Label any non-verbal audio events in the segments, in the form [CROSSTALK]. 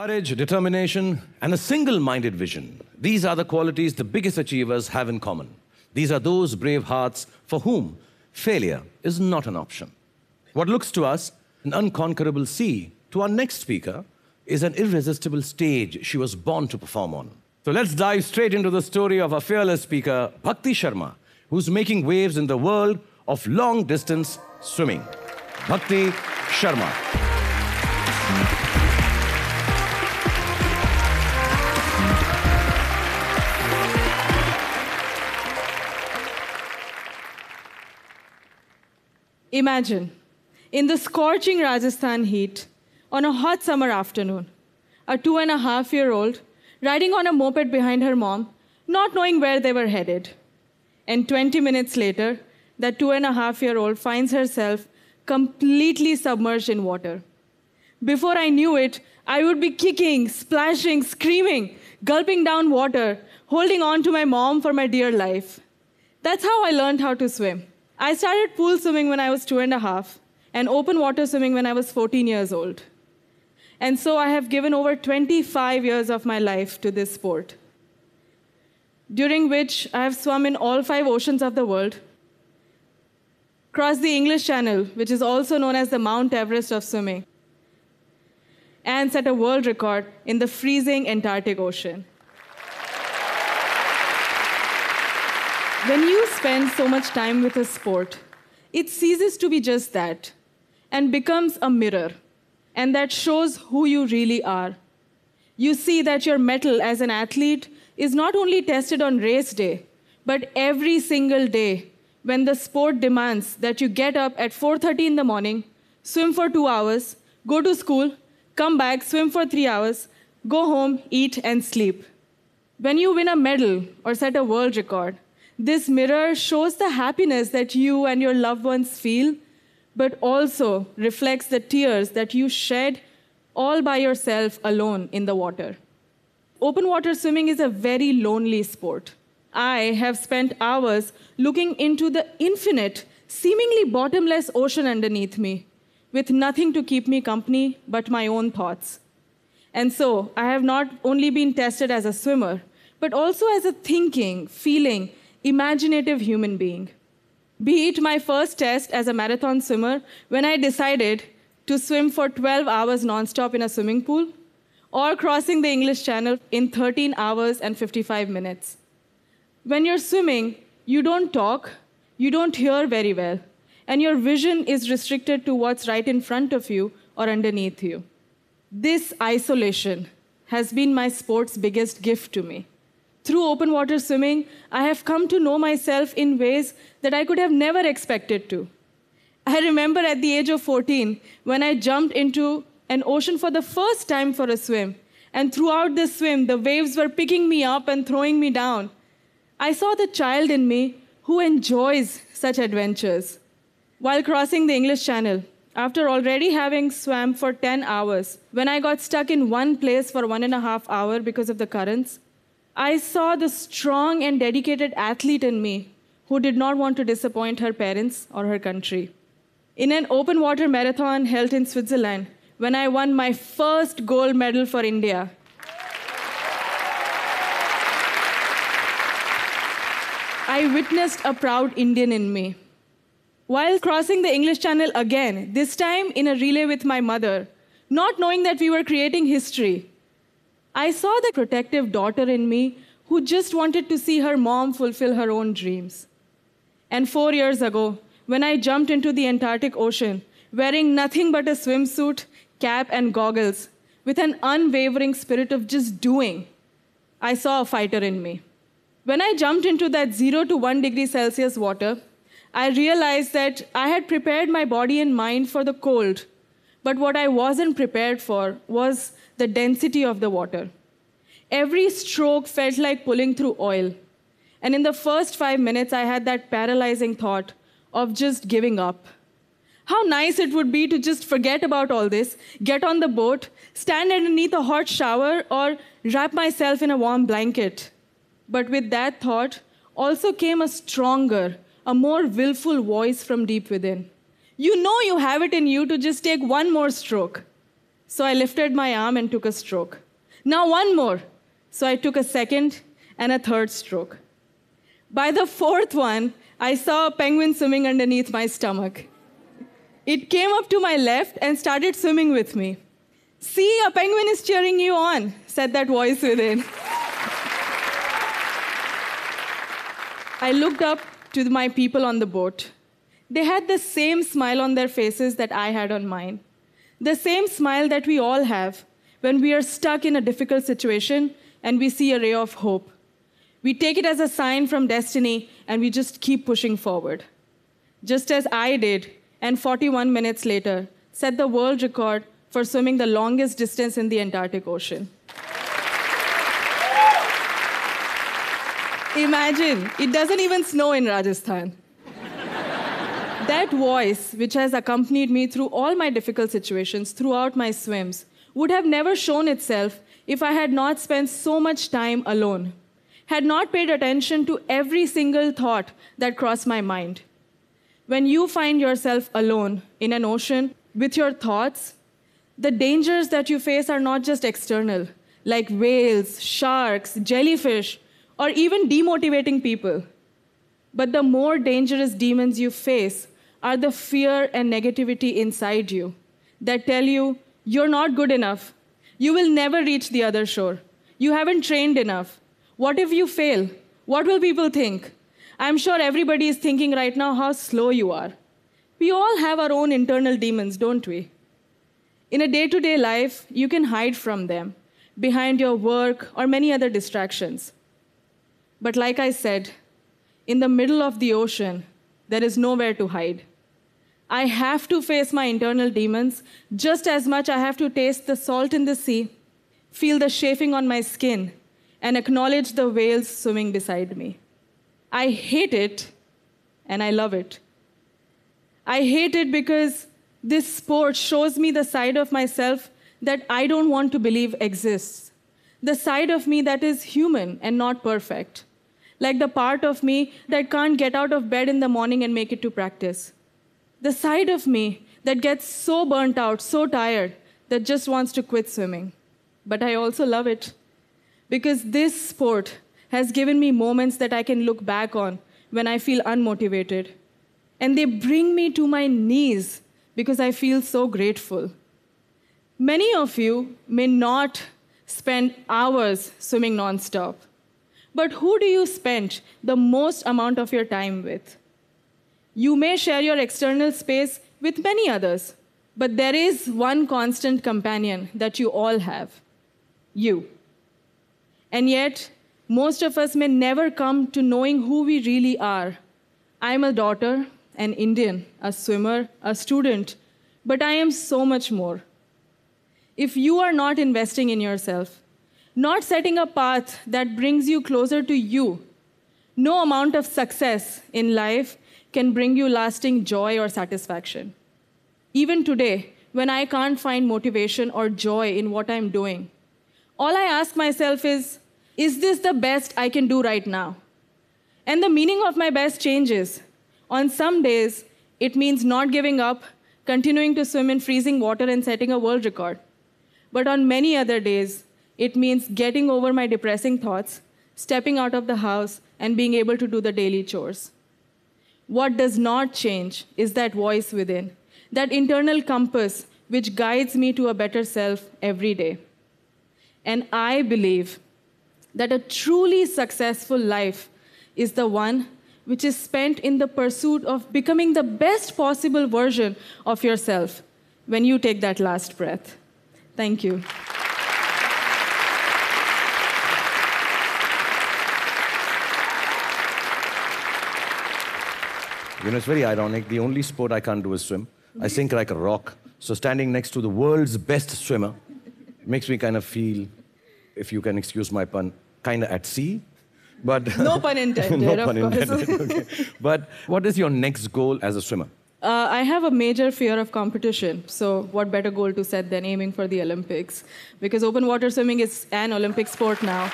Courage, determination, and a single minded vision. These are the qualities the biggest achievers have in common. These are those brave hearts for whom failure is not an option. What looks to us an unconquerable sea, to our next speaker, is an irresistible stage she was born to perform on. So let's dive straight into the story of our fearless speaker, Bhakti Sharma, who's making waves in the world of long distance swimming. Bhakti Sharma. Imagine, in the scorching Rajasthan heat, on a hot summer afternoon, a two and a half year old riding on a moped behind her mom, not knowing where they were headed. And 20 minutes later, that two and a half year old finds herself completely submerged in water. Before I knew it, I would be kicking, splashing, screaming, gulping down water, holding on to my mom for my dear life. That's how I learned how to swim. I started pool swimming when I was two and a half, and open water swimming when I was 14 years old. And so I have given over 25 years of my life to this sport, during which I have swum in all five oceans of the world, crossed the English Channel, which is also known as the Mount Everest of swimming, and set a world record in the freezing Antarctic Ocean. When you spend so much time with a sport, it ceases to be just that and becomes a mirror, and that shows who you really are. You see that your mettle as an athlete is not only tested on race day, but every single day when the sport demands that you get up at 4:30 in the morning, swim for 2 hours, go to school, come back, swim for 3 hours, go home, eat and sleep. When you win a medal or set a world record, this mirror shows the happiness that you and your loved ones feel, but also reflects the tears that you shed all by yourself alone in the water. Open water swimming is a very lonely sport. I have spent hours looking into the infinite, seemingly bottomless ocean underneath me, with nothing to keep me company but my own thoughts. And so I have not only been tested as a swimmer, but also as a thinking, feeling, imaginative human being. Be it my first test as a marathon swimmer when I decided to swim for 12 hours nonstop in a swimming pool, or crossing the English Channel in 13 hours and 55 minutes. When you're swimming, you don't talk, you don't hear very well, and your vision is restricted to what's right in front of you or underneath you. This isolation has been my sport's biggest gift to me. Through open water swimming, I have come to know myself in ways that I could have never expected to. I remember at the age of 14 when I jumped into an ocean for the first time for a swim, and throughout this swim, the waves were picking me up and throwing me down. I saw the child in me who enjoys such adventures. While crossing the English Channel, after already having swam for 10 hours, when I got stuck in one place for one and a half hour because of the currents, I saw the strong and dedicated athlete in me who did not want to disappoint her parents or her country. In an open water marathon held in Switzerland, when I won my first gold medal for India, I witnessed a proud Indian in me. While crossing the English Channel again, this time in a relay with my mother, not knowing that we were creating history, I saw the protective daughter in me who just wanted to see her mom fulfill her own dreams. And four years ago, when I jumped into the Antarctic Ocean, wearing nothing but a swimsuit, cap, and goggles, with an unwavering spirit of just doing, I saw a fighter in me. When I jumped into that zero to one degree Celsius water, I realized that I had prepared my body and mind for the cold, but what I wasn't prepared for was the density of the water. Every stroke felt like pulling through oil. And in the first five minutes, I had that paralyzing thought of just giving up. How nice it would be to just forget about all this, get on the boat, stand underneath a hot shower, or wrap myself in a warm blanket. But with that thought also came a stronger, a more willful voice from deep within. You know you have it in you to just take one more stroke. So I lifted my arm and took a stroke. Now one more. So I took a second and a third stroke. By the fourth one, I saw a penguin swimming underneath my stomach. It came up to my left and started swimming with me. See, a penguin is cheering you on, said that voice within. I looked up to my people on the boat. They had the same smile on their faces that I had on mine. The same smile that we all have when we are stuck in a difficult situation and we see a ray of hope. We take it as a sign from destiny and we just keep pushing forward. Just as I did, and 41 minutes later, set the world record for swimming the longest distance in the Antarctic Ocean. Imagine, it doesn't even snow in Rajasthan. That voice, which has accompanied me through all my difficult situations, throughout my swims, would have never shown itself if I had not spent so much time alone, had not paid attention to every single thought that crossed my mind. When you find yourself alone in an ocean with your thoughts, the dangers that you face are not just external, like whales, sharks, jellyfish, or even demotivating people. But the more dangerous demons you face are the fear and negativity inside you that tell you you're not good enough. You will never reach the other shore. You haven't trained enough. What if you fail? What will people think? I'm sure everybody is thinking right now how slow you are. We all have our own internal demons, don't we? In a day to day life, you can hide from them behind your work or many other distractions. But like I said, in the middle of the ocean, there is nowhere to hide. I have to face my internal demons just as much I have to taste the salt in the sea, feel the chafing on my skin, and acknowledge the whales swimming beside me. I hate it and I love it. I hate it because this sport shows me the side of myself that I don't want to believe exists. The side of me that is human and not perfect. Like the part of me that can't get out of bed in the morning and make it to practice. The side of me that gets so burnt out, so tired, that just wants to quit swimming. But I also love it. Because this sport has given me moments that I can look back on when I feel unmotivated. And they bring me to my knees because I feel so grateful. Many of you may not spend hours swimming nonstop, but who do you spend the most amount of your time with? You may share your external space with many others, but there is one constant companion that you all have you. And yet, most of us may never come to knowing who we really are. I'm a daughter, an Indian, a swimmer, a student, but I am so much more. If you are not investing in yourself, not setting a path that brings you closer to you, no amount of success in life can bring you lasting joy or satisfaction. Even today, when I can't find motivation or joy in what I'm doing, all I ask myself is, is this the best I can do right now? And the meaning of my best changes. On some days, it means not giving up, continuing to swim in freezing water, and setting a world record. But on many other days, it means getting over my depressing thoughts, stepping out of the house, and being able to do the daily chores. What does not change is that voice within, that internal compass which guides me to a better self every day. And I believe that a truly successful life is the one which is spent in the pursuit of becoming the best possible version of yourself when you take that last breath. Thank you. You know, it's very ironic. The only sport I can't do is swim. I sink like a rock. So standing next to the world's best swimmer makes me kind of feel, if you can excuse my pun, kind of at sea. But [LAUGHS] No pun intended. [LAUGHS] no of pun course. intended. [LAUGHS] okay. But what is your next goal as a swimmer? Uh, I have a major fear of competition, so what better goal to set than aiming for the Olympics? Because open water swimming is an Olympic sport now.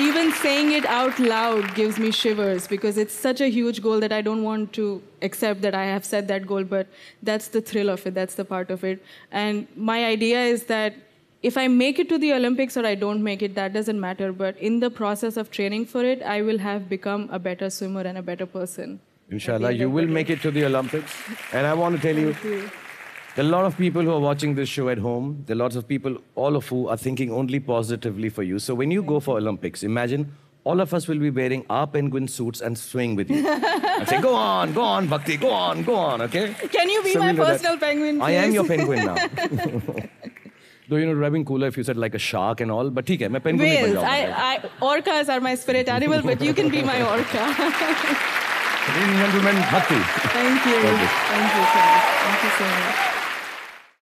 Even saying it out loud gives me shivers because it's such a huge goal that I don't want to accept that I have set that goal, but that's the thrill of it, that's the part of it. And my idea is that if I make it to the Olympics or I don't make it, that doesn't matter. But in the process of training for it, I will have become a better swimmer and a better person. Inshallah, you will make it to the Olympics. And I want to tell you, there are a lot of people who are watching this show at home. There are lots of people, all of who are thinking only positively for you. So when you go for Olympics, imagine all of us will be wearing our penguin suits and swing with you. and say, go on, go on, Bhakti, go on, go on, okay? Can you be so my we'll personal penguin, I am your penguin now. [LAUGHS] [LAUGHS] Though you know, rubbing cooler if you said like a shark and all, but okay, I'm a penguin. Whales, I, I, orcas are my spirit animal, but you can be my orca. Ladies and gentlemen, Bhakti. Thank you. Thank you, Thank you so much. Thank you so much.